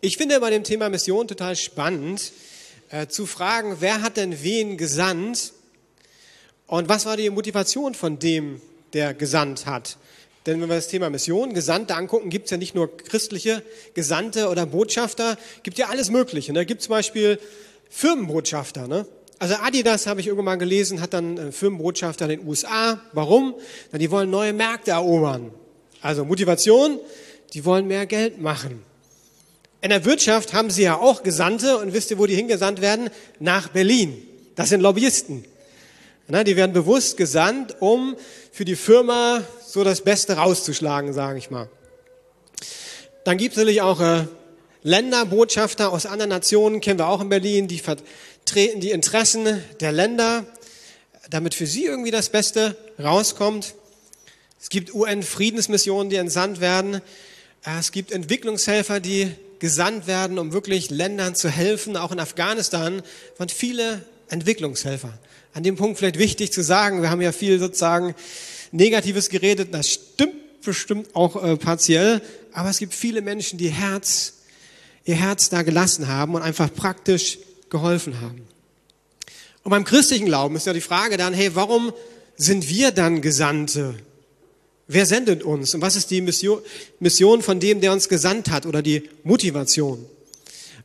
Ich finde bei dem Thema Mission total spannend äh, zu fragen, wer hat denn wen gesandt und was war die Motivation von dem, der gesandt hat. Denn wenn wir das Thema Mission, Gesandte angucken, gibt es ja nicht nur christliche Gesandte oder Botschafter, gibt ja alles Mögliche. Da ne? gibt zum Beispiel Firmenbotschafter. Ne? Also Adidas, habe ich irgendwann mal gelesen, hat dann einen Firmenbotschafter in den USA. Warum? Na, die wollen neue Märkte erobern. Also Motivation, die wollen mehr Geld machen. In der Wirtschaft haben sie ja auch Gesandte und wisst ihr, wo die hingesandt werden? Nach Berlin. Das sind Lobbyisten. Na, die werden bewusst gesandt, um für die Firma so das Beste rauszuschlagen, sage ich mal. Dann gibt es natürlich auch äh, Länderbotschafter aus anderen Nationen, kennen wir auch in Berlin, die vertreten die Interessen der Länder, damit für sie irgendwie das Beste rauskommt. Es gibt UN-Friedensmissionen, die entsandt werden. Es gibt Entwicklungshelfer, die gesandt werden, um wirklich Ländern zu helfen. Auch in Afghanistan waren viele Entwicklungshelfer. An dem Punkt vielleicht wichtig zu sagen, wir haben ja viel sozusagen Negatives geredet, das stimmt bestimmt auch äh, partiell, aber es gibt viele Menschen, die Herz, ihr Herz da gelassen haben und einfach praktisch geholfen haben. Und beim christlichen Glauben ist ja die Frage dann, hey, warum sind wir dann Gesandte? Wer sendet uns? Und was ist die Mission, von dem, der uns gesandt hat oder die Motivation?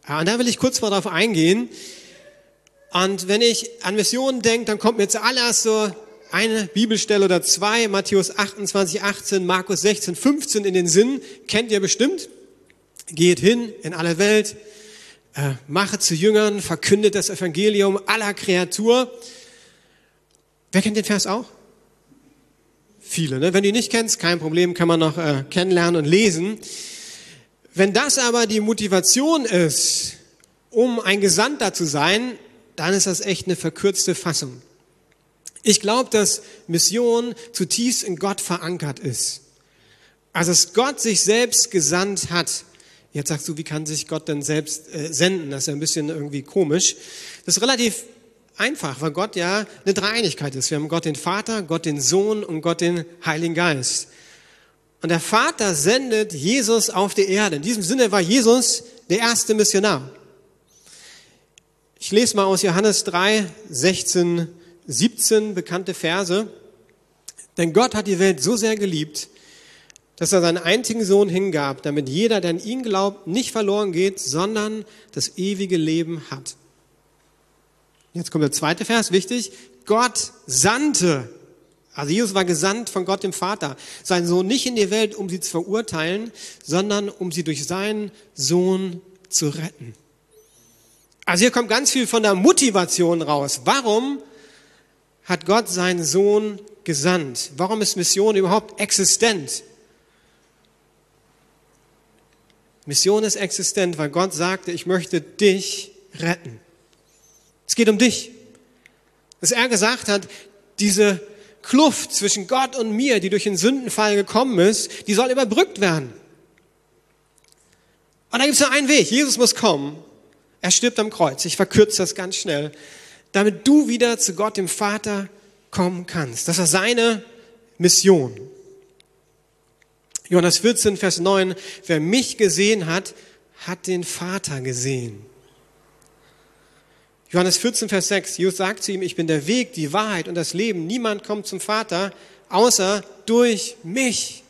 Und da will ich kurz mal darauf eingehen. Und wenn ich an Missionen denke, dann kommt mir zuallererst so eine Bibelstelle oder zwei, Matthäus 28, 18, Markus 16, 15 in den Sinn. Kennt ihr bestimmt? Geht hin in alle Welt, äh, mache zu Jüngern, verkündet das Evangelium aller Kreatur. Wer kennt den Vers auch? viele. Ne? Wenn du ihn nicht kennst, kein Problem, kann man noch äh, kennenlernen und lesen. Wenn das aber die Motivation ist, um ein Gesandter zu sein, dann ist das echt eine verkürzte Fassung. Ich glaube, dass Mission zutiefst in Gott verankert ist. Also dass Gott sich selbst gesandt hat. Jetzt sagst du, wie kann sich Gott denn selbst äh, senden? Das ist ja ein bisschen irgendwie komisch. Das ist relativ einfach, weil Gott ja eine Dreieinigkeit ist. Wir haben Gott den Vater, Gott den Sohn und Gott den Heiligen Geist. Und der Vater sendet Jesus auf die Erde. In diesem Sinne war Jesus der erste Missionar. Ich lese mal aus Johannes 3, 16, 17 bekannte Verse. Denn Gott hat die Welt so sehr geliebt, dass er seinen einzigen Sohn hingab, damit jeder, der an ihn glaubt, nicht verloren geht, sondern das ewige Leben hat. Jetzt kommt der zweite Vers, wichtig. Gott sandte, also Jesus war gesandt von Gott dem Vater, seinen Sohn nicht in die Welt, um sie zu verurteilen, sondern um sie durch seinen Sohn zu retten. Also hier kommt ganz viel von der Motivation raus. Warum hat Gott seinen Sohn gesandt? Warum ist Mission überhaupt existent? Mission ist existent, weil Gott sagte, ich möchte dich retten. Es geht um dich. Dass er gesagt hat, diese Kluft zwischen Gott und mir, die durch den Sündenfall gekommen ist, die soll überbrückt werden. Und da gibt es nur einen Weg. Jesus muss kommen. Er stirbt am Kreuz. Ich verkürze das ganz schnell. Damit du wieder zu Gott, dem Vater, kommen kannst. Das war seine Mission. Johannes 14, Vers 9. Wer mich gesehen hat, hat den Vater gesehen. Johannes 14, Vers 6, Jesus sagt zu ihm, ich bin der Weg, die Wahrheit und das Leben. Niemand kommt zum Vater, außer durch mich.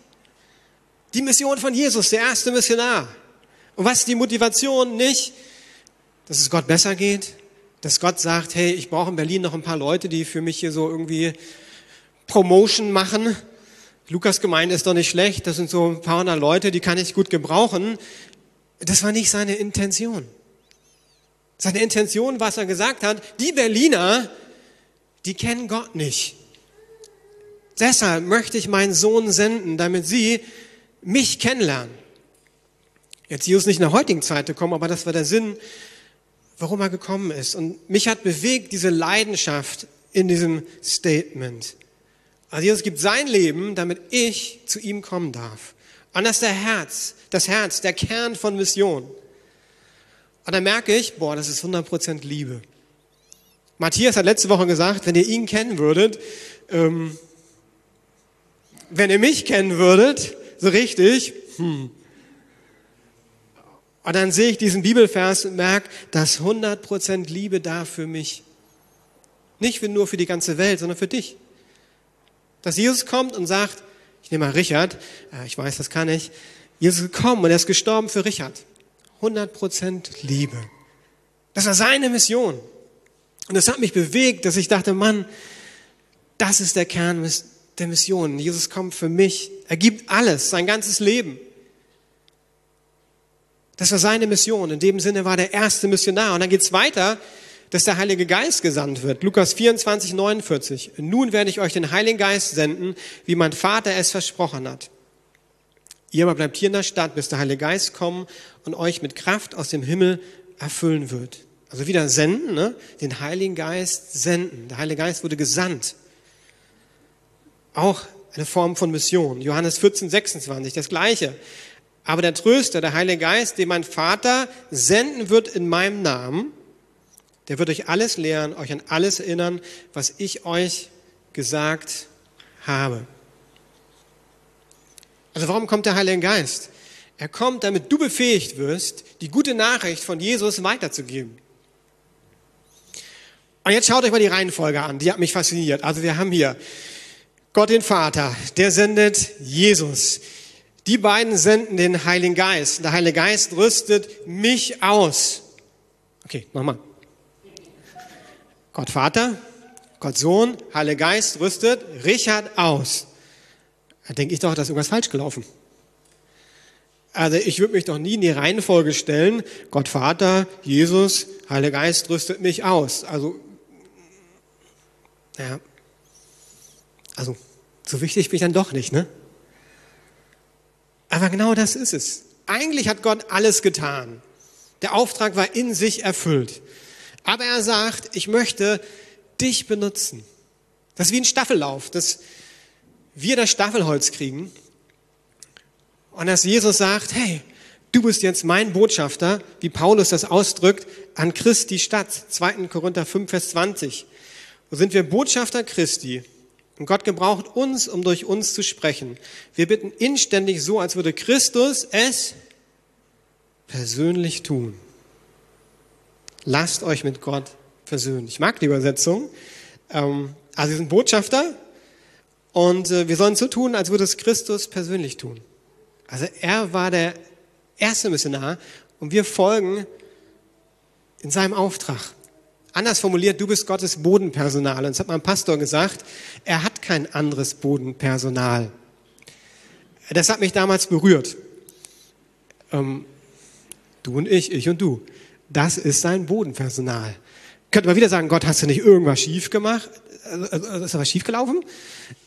Die Mission von Jesus, der erste Missionar. Und was ist die Motivation? Nicht, dass es Gott besser geht, dass Gott sagt, hey, ich brauche in Berlin noch ein paar Leute, die für mich hier so irgendwie Promotion machen. Lukas Gemeinde ist doch nicht schlecht, das sind so ein paar hundert Leute, die kann ich gut gebrauchen. Das war nicht seine Intention. Seine Intention, was er gesagt hat, die Berliner, die kennen Gott nicht. Deshalb möchte ich meinen Sohn senden, damit sie mich kennenlernen. Jetzt Jesus nicht in der heutigen Zeit gekommen, aber das war der Sinn, warum er gekommen ist. Und mich hat bewegt diese Leidenschaft in diesem Statement. Also Jesus gibt sein Leben, damit ich zu ihm kommen darf. Und das ist der Herz, das Herz, der Kern von Mission. Und dann merke ich, boah, das ist 100% Liebe. Matthias hat letzte Woche gesagt, wenn ihr ihn kennen würdet, ähm, wenn ihr mich kennen würdet, so richtig, hm. Und dann sehe ich diesen Bibelvers und merke, dass 100% Liebe da für mich. Nicht nur für die ganze Welt, sondern für dich. Dass Jesus kommt und sagt, ich nehme mal Richard, äh, ich weiß, das kann ich. Jesus ist gekommen und er ist gestorben für Richard. 100% Liebe. Das war seine Mission. Und das hat mich bewegt, dass ich dachte, Mann, das ist der Kern der Mission. Jesus kommt für mich. Er gibt alles, sein ganzes Leben. Das war seine Mission. In dem Sinne war der erste Missionar. Und dann geht's weiter, dass der Heilige Geist gesandt wird. Lukas 24, 49. Nun werde ich euch den Heiligen Geist senden, wie mein Vater es versprochen hat. Ihr aber bleibt hier in der Stadt, bis der Heilige Geist kommen und euch mit Kraft aus dem Himmel erfüllen wird. Also wieder senden, ne? den Heiligen Geist senden. Der Heilige Geist wurde gesandt. Auch eine Form von Mission. Johannes 14, 26, das gleiche. Aber der Tröster, der Heilige Geist, den mein Vater senden wird in meinem Namen, der wird euch alles lehren, euch an alles erinnern, was ich euch gesagt habe. Also warum kommt der Heilige Geist? Er kommt, damit du befähigt wirst, die gute Nachricht von Jesus weiterzugeben. Und jetzt schaut euch mal die Reihenfolge an, die hat mich fasziniert. Also wir haben hier Gott den Vater, der sendet Jesus. Die beiden senden den Heiligen Geist. Der Heilige Geist rüstet mich aus. Okay, nochmal. Gott Vater, Gott Sohn, Heiliger Geist rüstet Richard aus. Da denke ich doch, da ist irgendwas falsch gelaufen. Also ich würde mich doch nie in die Reihenfolge stellen, Gott Vater, Jesus, Heiliger Geist rüstet mich aus. Also, ja, also so wichtig bin ich dann doch nicht, ne? Aber genau das ist es. Eigentlich hat Gott alles getan. Der Auftrag war in sich erfüllt. Aber er sagt, ich möchte dich benutzen. Das ist wie ein Staffellauf, dass wir das Staffelholz kriegen und dass Jesus sagt, hey, du bist jetzt mein Botschafter, wie Paulus das ausdrückt, an Christi Stadt. 2. Korinther 5, Vers 20. So sind wir Botschafter Christi. Und Gott gebraucht uns, um durch uns zu sprechen. Wir bitten inständig so, als würde Christus es persönlich tun. Lasst euch mit Gott versöhnen. Ich mag die Übersetzung. Ähm, also wir sind Botschafter und äh, wir sollen so tun, als würde es Christus persönlich tun. Also er war der erste Missionar und wir folgen in seinem Auftrag. Anders formuliert, du bist Gottes Bodenpersonal. Und das hat mein Pastor gesagt, er hat kein anderes Bodenpersonal. Das hat mich damals berührt. Ähm, du und ich, ich und du. Das ist sein Bodenpersonal. Könnte man wieder sagen, Gott, hast du nicht irgendwas schief gemacht? Also, also, also ist da was schief gelaufen?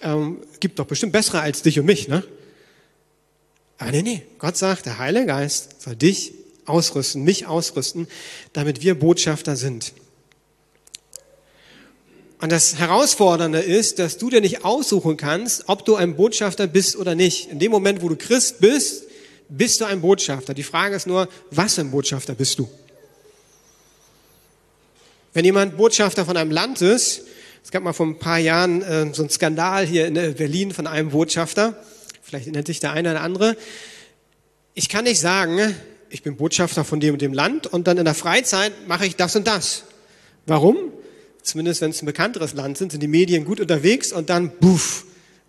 Ähm, gibt doch bestimmt bessere als dich und mich, ne? Aber nee, nee. Gott sagt, der Heilige Geist soll dich ausrüsten, mich ausrüsten, damit wir Botschafter sind. Und das Herausfordernde ist, dass du dir nicht aussuchen kannst, ob du ein Botschafter bist oder nicht. In dem Moment, wo du Christ bist, bist du ein Botschafter. Die Frage ist nur, was für ein Botschafter bist du? Wenn jemand Botschafter von einem Land ist, es gab mal vor ein paar Jahren äh, so einen Skandal hier in äh, Berlin von einem Botschafter, vielleicht nennt sich der eine oder andere. Ich kann nicht sagen, ich bin Botschafter von dem und dem Land und dann in der Freizeit mache ich das und das. Warum? zumindest wenn es ein bekannteres Land sind, sind die Medien gut unterwegs und dann, buff,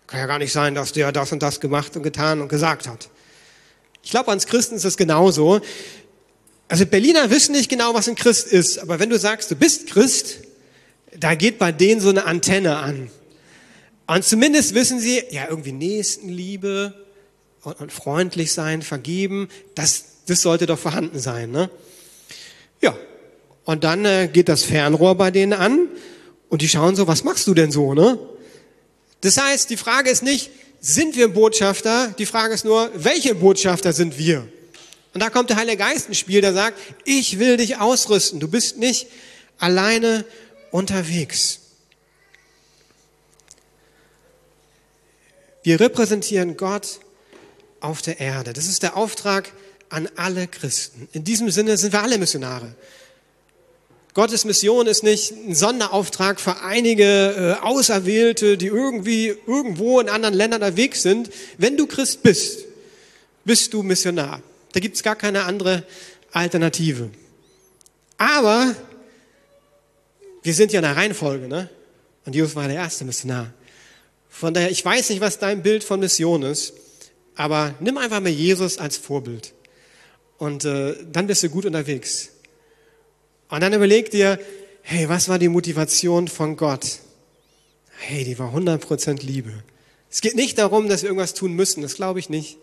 kann ja gar nicht sein, dass der das und das gemacht und getan und gesagt hat. Ich glaube, ans Christen ist es genauso. Also Berliner wissen nicht genau, was ein Christ ist, aber wenn du sagst, du bist Christ, da geht bei denen so eine Antenne an. Und zumindest wissen sie, ja, irgendwie Nächstenliebe und, und freundlich sein, vergeben, das, das sollte doch vorhanden sein. Ne? Ja, und dann äh, geht das Fernrohr bei denen an und die schauen so, was machst du denn so, ne? Das heißt, die Frage ist nicht, sind wir Botschafter? Die Frage ist nur, welche Botschafter sind wir? Und da kommt der Heilige Geist ins Spiel, der sagt, ich will dich ausrüsten. Du bist nicht alleine unterwegs. Wir repräsentieren Gott auf der Erde. Das ist der Auftrag an alle Christen. In diesem Sinne sind wir alle Missionare. Gottes Mission ist nicht ein Sonderauftrag für einige äh, Auserwählte, die irgendwie irgendwo in anderen Ländern unterwegs sind. Wenn du Christ bist, bist du Missionar. Da gibt's gar keine andere Alternative. Aber wir sind ja in der Reihenfolge, ne? Und Jesus war der erste Missionar. Von daher, ich weiß nicht, was dein Bild von Mission ist, aber nimm einfach mal Jesus als Vorbild. Und äh, dann bist du gut unterwegs. Und dann überleg dir, hey, was war die Motivation von Gott? Hey, die war 100% Liebe. Es geht nicht darum, dass wir irgendwas tun müssen, das glaube ich nicht.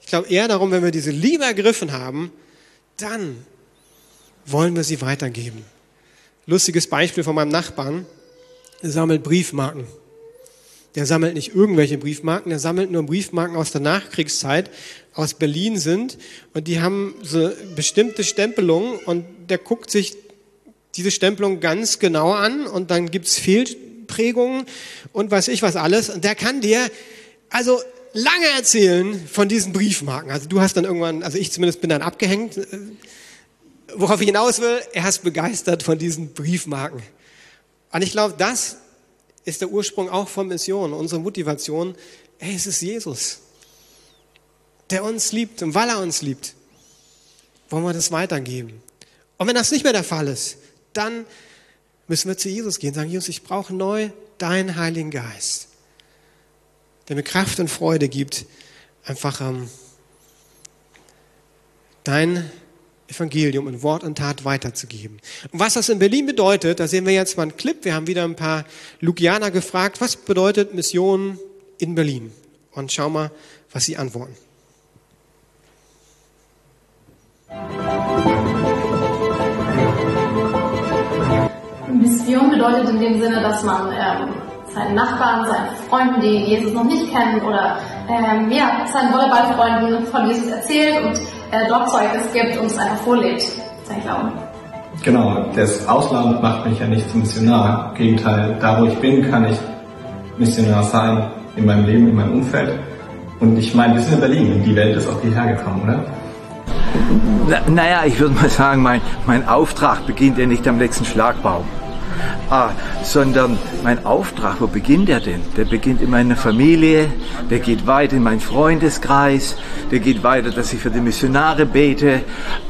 Ich glaube eher darum, wenn wir diese Liebe ergriffen haben, dann wollen wir sie weitergeben. Lustiges Beispiel von meinem Nachbarn, er sammelt Briefmarken. Der sammelt nicht irgendwelche Briefmarken, der sammelt nur Briefmarken aus der Nachkriegszeit, aus Berlin sind und die haben so bestimmte Stempelungen und der guckt sich diese Stempelung ganz genau an und dann gibt's Fehlprägungen und weiß ich was alles und der kann dir also lange erzählen von diesen Briefmarken. Also du hast dann irgendwann, also ich zumindest bin dann abgehängt. Worauf ich hinaus will, er ist begeistert von diesen Briefmarken. Und ich glaube, das ist der Ursprung auch von Mission, unsere Motivation. Hey, es ist Jesus, der uns liebt. Und weil er uns liebt, wollen wir das weitergeben. Und wenn das nicht mehr der Fall ist, dann müssen wir zu Jesus gehen, sagen, Jesus, ich brauche neu deinen Heiligen Geist, der mir Kraft und Freude gibt, einfach ähm, dein Evangelium in Wort und Tat weiterzugeben. Und was das in Berlin bedeutet, da sehen wir jetzt mal einen Clip. Wir haben wieder ein paar Lugianer gefragt, was bedeutet Mission in Berlin? Und schau mal, was sie antworten. Mission bedeutet in dem Sinne, dass man ähm, seinen Nachbarn, seinen Freunden, die Jesus noch nicht kennen, oder ähm, ja, seinen Volleyballfreunden von Jesus erzählt und äh, dort Zeugnis gibt und es einfach vorlebt, sein Glauben. Genau, das Ausland macht mich ja nicht zum Missionar. Im Gegenteil, da wo ich bin, kann ich Missionar sein in meinem Leben, in meinem Umfeld. Und ich meine, wir sind in Berlin und die Welt ist auch hierher gekommen, oder? Na, naja, ich würde mal sagen, mein, mein Auftrag beginnt ja nicht am nächsten Schlagbaum. Ah, sondern mein Auftrag, wo beginnt der denn? Der beginnt in meiner Familie, der geht weiter in meinen Freundeskreis, der geht weiter, dass ich für die Missionare bete.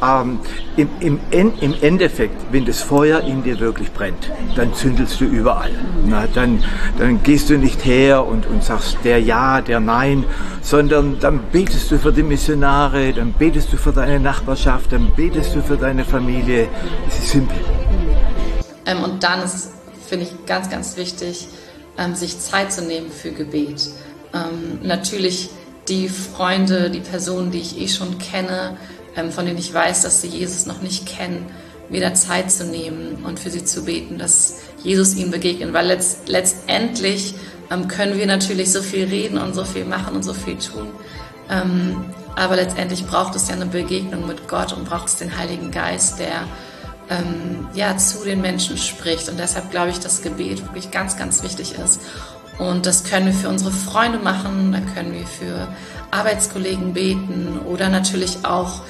Ähm, im, im, Im Endeffekt, wenn das Feuer in dir wirklich brennt, dann zündelst du überall. Na, dann, dann gehst du nicht her und, und sagst der Ja, der Nein, sondern dann betest du für die Missionare, dann betest du für deine Nachbarschaft, dann betest du für deine Familie. Es ist simpel. Ähm, und dann ist, finde ich, ganz, ganz wichtig, ähm, sich Zeit zu nehmen für Gebet. Ähm, natürlich die Freunde, die Personen, die ich eh schon kenne, von denen ich weiß, dass sie Jesus noch nicht kennen, wieder Zeit zu nehmen und für sie zu beten, dass Jesus ihnen begegnet. Weil letzt, letztendlich können wir natürlich so viel reden und so viel machen und so viel tun. aber letztendlich braucht es ja eine Begegnung mit Gott und braucht es den Heiligen Geist, der ähm, ja, zu den Menschen spricht. Und deshalb glaube ich, dass Gebet wirklich ganz, ganz wichtig ist. Und das können wir für unsere Freunde machen, da können wir für Arbeitskollegen beten oder natürlich auch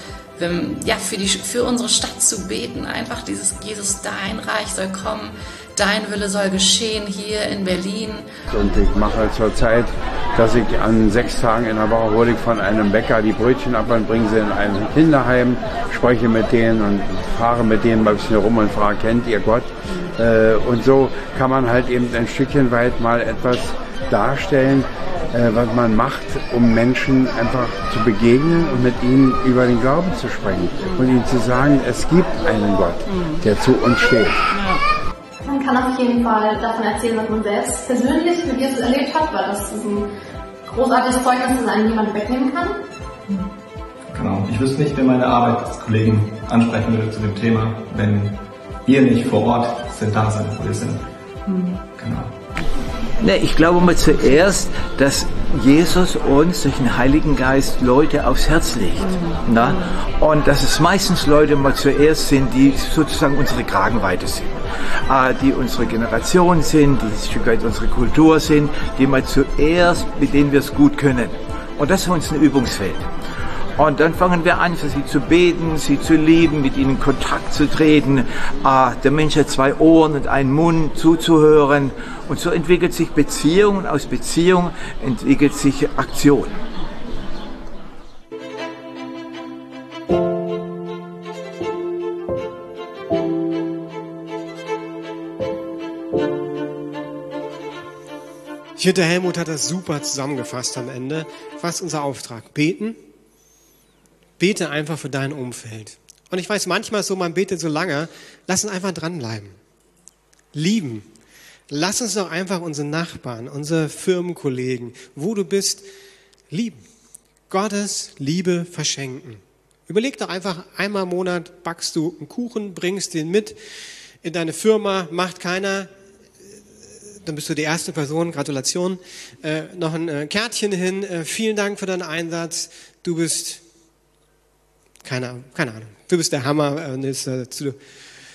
ja, für, die, für unsere Stadt zu beten. Einfach dieses Jesus, dein Reich soll kommen, dein Wille soll geschehen hier in Berlin. Und ich mache zurzeit, dass ich an sechs Tagen in der Woche hole ich von einem Bäcker die Brötchen ab und bringe sie in ein Kinderheim, spreche mit denen und fahre mit denen mal ein bisschen rum und frage, kennt ihr Gott? Äh, und so kann man halt eben ein Stückchen weit mal etwas darstellen, äh, was man macht, um Menschen einfach zu begegnen und mit ihnen über den Glauben zu sprechen und ihnen zu sagen, es gibt einen Gott, der zu uns steht. Man kann auf jeden Fall davon erzählen, was man selbst persönlich mit Jesus erlebt hat, weil das ist ein großartiges Zeugnis, das einen niemand wegnehmen kann. Genau. Ich wüsste nicht, wer meine Arbeitskollegen ansprechen würde zu dem Thema, wenn wir nicht vor Ort sind, da sind, wo wir sind. Mhm. Genau. Ne, ich glaube mal zuerst, dass Jesus uns durch den Heiligen Geist Leute aufs Herz legt. Na? Und dass es meistens Leute mal zuerst sind, die sozusagen unsere Kragenweite sind. Äh, die unsere Generation sind, die ein Stück weit unsere Kultur sind, die mal zuerst, mit denen wir es gut können. Und das ist für uns ein Übungsfeld. Und dann fangen wir an, für sie zu beten, sie zu lieben, mit ihnen in Kontakt zu treten. Ah, der Mensch hat zwei Ohren und einen Mund zuzuhören. Und so entwickelt sich Beziehung und aus Beziehung entwickelt sich Aktion. Ich finde, Helmut hat das super zusammengefasst am Ende. Was ist unser Auftrag? Beten. Bete einfach für dein Umfeld. Und ich weiß manchmal so, man betet so lange. Lass uns einfach dranbleiben. Lieben. Lass uns doch einfach unsere Nachbarn, unsere Firmenkollegen, wo du bist, lieben. Gottes Liebe verschenken. Überleg doch einfach, einmal im Monat backst du einen Kuchen, bringst den mit in deine Firma, macht keiner, dann bist du die erste Person, Gratulation, äh, noch ein äh, Kärtchen hin, äh, vielen Dank für deinen Einsatz, du bist, keine, keine Ahnung, du bist der Hammer, äh, ist, äh, zu,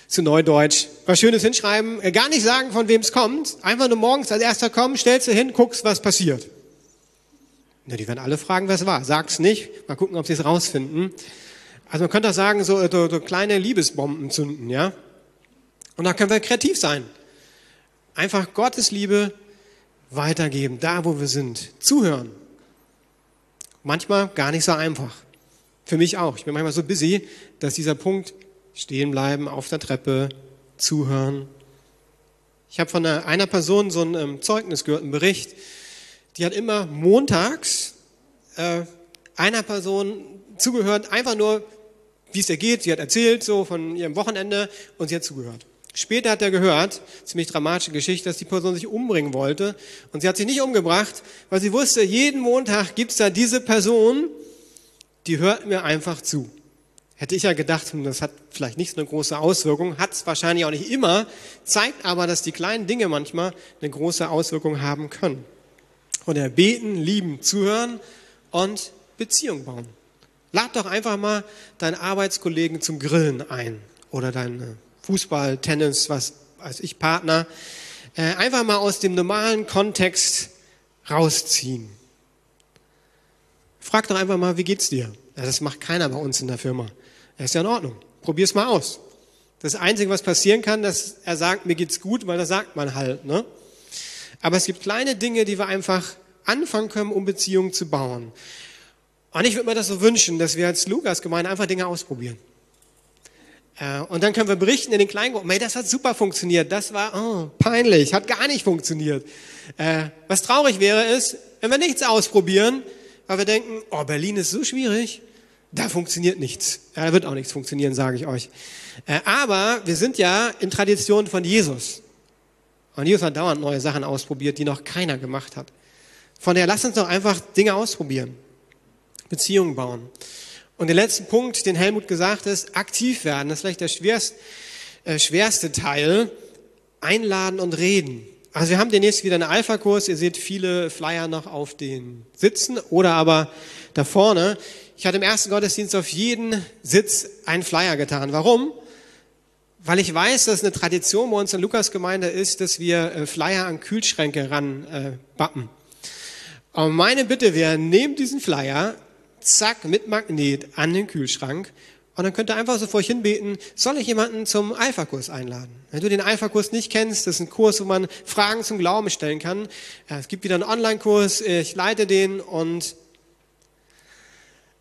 zu Neudeutsch, was Schönes hinschreiben, äh, gar nicht sagen, von wem es kommt, einfach nur morgens als erster kommen, stellst du hin, guckst, was passiert. Na, die werden alle fragen, was war. Sag's nicht, mal gucken, ob sie es rausfinden. Also man könnte auch sagen, so, so, so kleine Liebesbomben zünden, ja. Und da können wir kreativ sein. Einfach Gottes Liebe weitergeben, da wo wir sind. Zuhören. Manchmal gar nicht so einfach. Für mich auch. Ich bin manchmal so busy, dass dieser Punkt stehen bleiben auf der Treppe, zuhören. Ich habe von einer Person so ein ähm, Zeugnis gehört, einen Bericht. Die hat immer montags äh, einer Person zugehört, einfach nur, wie es ihr geht. Sie hat erzählt so von ihrem Wochenende und sie hat zugehört. Später hat er gehört, ziemlich dramatische Geschichte, dass die Person sich umbringen wollte. Und sie hat sich nicht umgebracht, weil sie wusste, jeden Montag gibt's da diese Person, die hört mir einfach zu. Hätte ich ja gedacht, hm, das hat vielleicht nicht so eine große Auswirkung, hat es wahrscheinlich auch nicht immer, zeigt aber, dass die kleinen Dinge manchmal eine große Auswirkung haben können. Und er beten, lieben, zuhören und Beziehung bauen. Lad doch einfach mal deinen Arbeitskollegen zum Grillen ein oder deine Fußball, Tennis, was weiß ich, Partner, äh, einfach mal aus dem normalen Kontext rausziehen. Frag doch einfach mal, wie geht's dir? Das macht keiner bei uns in der Firma. Er ist ja in Ordnung. Probier's mal aus. Das Einzige, was passieren kann, dass er sagt, mir geht's gut, weil das sagt man halt. Ne? Aber es gibt kleine Dinge, die wir einfach anfangen können, um Beziehungen zu bauen. Und ich würde mir das so wünschen, dass wir als Lukas-Gemeinde einfach Dinge ausprobieren. Äh, und dann können wir berichten in den Kleingruppen, hey, das hat super funktioniert, das war oh, peinlich, hat gar nicht funktioniert. Äh, was traurig wäre, ist, wenn wir nichts ausprobieren, weil wir denken, oh, Berlin ist so schwierig, da funktioniert nichts. Ja, da wird auch nichts funktionieren, sage ich euch. Äh, aber wir sind ja in Tradition von Jesus. Und Jesus hat dauernd neue Sachen ausprobiert, die noch keiner gemacht hat. Von daher lasst uns doch einfach Dinge ausprobieren. Beziehungen bauen. Und der letzte Punkt, den Helmut gesagt ist, aktiv werden. Das ist vielleicht der schwerst, äh, schwerste Teil. Einladen und reden. Also wir haben demnächst wieder einen Alpha-Kurs. Ihr seht viele Flyer noch auf den Sitzen oder aber da vorne. Ich hatte im ersten Gottesdienst auf jeden Sitz einen Flyer getan. Warum? Weil ich weiß, dass eine Tradition bei uns in Lukas-Gemeinde ist, dass wir äh, Flyer an Kühlschränke ran äh. Aber meine Bitte wäre, nehmt diesen Flyer, zack, mit Magnet an den Kühlschrank. Und dann könnt ihr einfach so vor euch hinbeten, soll ich jemanden zum Alpha-Kurs einladen? Wenn du den Alpha-Kurs nicht kennst, das ist ein Kurs, wo man Fragen zum Glauben stellen kann. Es gibt wieder einen Online-Kurs, ich leite den und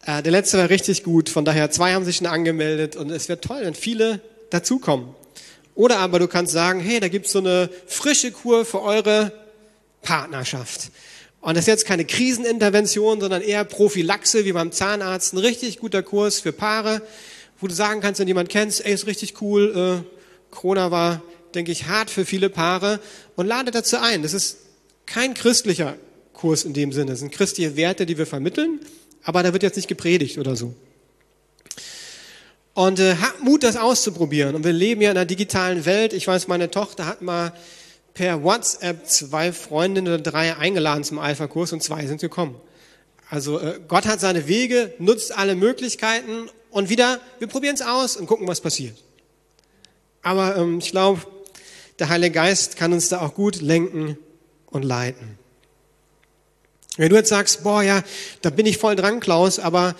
äh, der letzte war richtig gut. Von daher, zwei haben sich schon angemeldet und es wird toll, wenn viele dazukommen. Oder aber du kannst sagen, hey, da gibt's so eine frische Kur für eure Partnerschaft. Und das ist jetzt keine Krisenintervention, sondern eher Prophylaxe wie beim Zahnarzt. Ein richtig guter Kurs für Paare, wo du sagen kannst, wenn jemand kennst, ey, ist richtig cool, äh, Corona war, denke ich, hart für viele Paare und lade dazu ein. Das ist kein christlicher Kurs in dem Sinne. Das sind christliche Werte, die wir vermitteln, aber da wird jetzt nicht gepredigt oder so. Und äh, hab Mut, das auszuprobieren. Und wir leben ja in einer digitalen Welt. Ich weiß, meine Tochter hat mal per WhatsApp zwei Freundinnen oder drei eingeladen zum Alpha-Kurs und zwei sind gekommen. Also äh, Gott hat seine Wege, nutzt alle Möglichkeiten und wieder, wir probieren es aus und gucken, was passiert. Aber ähm, ich glaube, der Heilige Geist kann uns da auch gut lenken und leiten. Wenn du jetzt sagst, boah, ja, da bin ich voll dran, Klaus, aber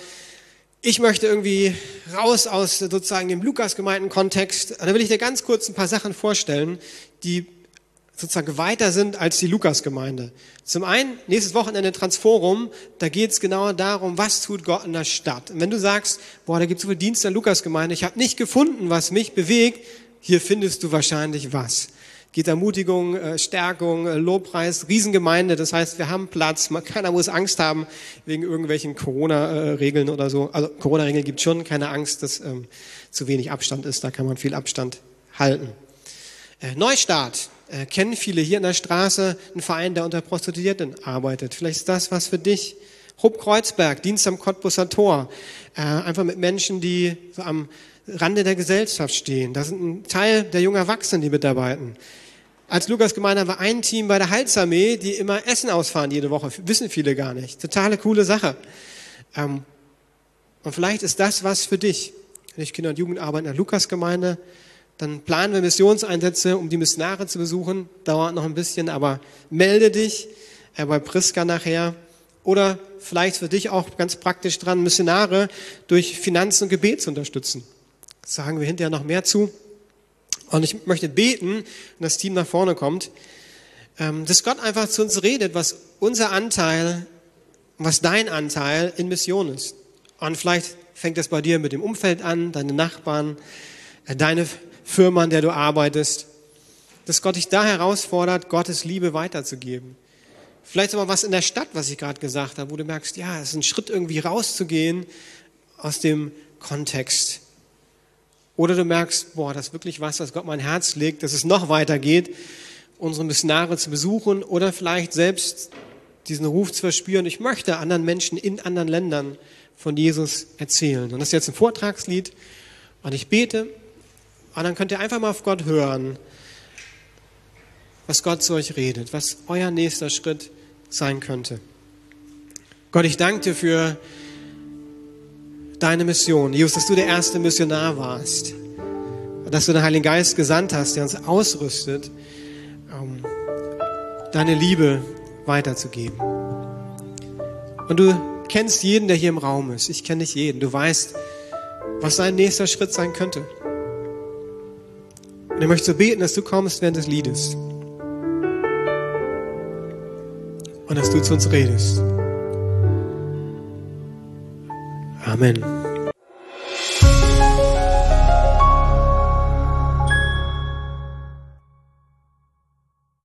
ich möchte irgendwie raus aus sozusagen dem Lukas-Gemeinden-Kontext. Da will ich dir ganz kurz ein paar Sachen vorstellen, die sozusagen weiter sind als die Lukas-Gemeinde. Zum einen, nächstes Wochenende Transforum, da geht es genau darum, was tut Gott in der Stadt. Und wenn du sagst, boah, da gibt es so viel Dienste in der Lukas-Gemeinde, ich habe nicht gefunden, was mich bewegt, hier findest du wahrscheinlich was. Geht Ermutigung, äh, Stärkung, äh, Lobpreis, Riesengemeinde, das heißt, wir haben Platz, keiner muss Angst haben wegen irgendwelchen Corona-Regeln oder so. Also Corona-Regeln gibt schon, keine Angst, dass ähm, zu wenig Abstand ist, da kann man viel Abstand halten. Äh, Neustart, äh, kennen viele hier in der Straße einen Verein, der unter Prostituierten arbeitet. Vielleicht ist das was für dich. Hub Kreuzberg, Dienst am Cottbusser Tor. Äh, einfach mit Menschen, die so am Rande der Gesellschaft stehen. Da sind ein Teil der jungen Erwachsenen, die mitarbeiten. Als Lukas Gemeinde war ein Team bei der Heilsarmee, die immer Essen ausfahren jede Woche. Wissen viele gar nicht. Totale coole Sache. Ähm, und vielleicht ist das was für dich. Wenn ich Kinder- und Jugendarbeit in der Lukas-Gemeinde, dann planen wir Missionseinsätze, um die Missionare zu besuchen. Dauert noch ein bisschen, aber melde dich äh, bei Priska nachher. Oder vielleicht für dich auch ganz praktisch dran, Missionare durch Finanzen und Gebet zu unterstützen. Das sagen wir hinterher noch mehr zu. Und ich möchte beten, wenn das Team nach vorne kommt, ähm, dass Gott einfach zu uns redet, was unser Anteil, was dein Anteil in Mission ist. Und vielleicht fängt das bei dir mit dem Umfeld an, deine Nachbarn, äh, deine Firma, an der du arbeitest, dass Gott dich da herausfordert, Gottes Liebe weiterzugeben. Vielleicht aber was in der Stadt, was ich gerade gesagt habe, wo du merkst, ja, es ist ein Schritt irgendwie rauszugehen aus dem Kontext. Oder du merkst, boah, das ist wirklich was, was Gott mein Herz legt, dass es noch weitergeht, unsere Missionare zu besuchen oder vielleicht selbst diesen Ruf zu verspüren, ich möchte anderen Menschen in anderen Ländern von Jesus erzählen. Und das ist jetzt ein Vortragslied und ich bete und dann könnt ihr einfach mal auf Gott hören, was Gott zu euch redet, was euer nächster Schritt sein könnte. Gott, ich danke dir für deine Mission. Jesus, dass du der erste Missionar warst. Dass du den Heiligen Geist gesandt hast, der uns ausrüstet, um deine Liebe weiterzugeben. Und du kennst jeden, der hier im Raum ist. Ich kenne nicht jeden. Du weißt, was sein nächster Schritt sein könnte. Und ich möchte so beten, dass du kommst während des Liedes. Und dass du zu uns redest. Amen.